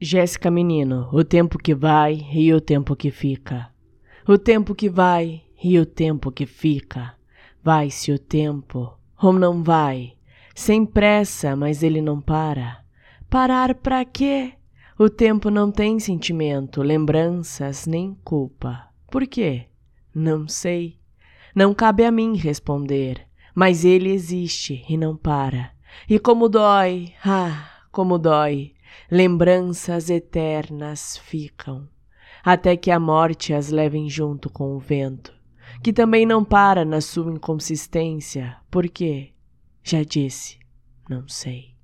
Jéssica Menino, o tempo que vai e o tempo que fica. O tempo que vai e o tempo que fica. Vai-se o tempo, ou não vai? Sem pressa, mas ele não para. Parar para quê? O tempo não tem sentimento, lembranças nem culpa. Por quê? Não sei. Não cabe a mim responder, mas ele existe e não para. E como dói, ah, como dói lembranças eternas ficam, até que a morte as levem junto com o vento, que também não para na sua inconsistência, porque, já disse, não sei.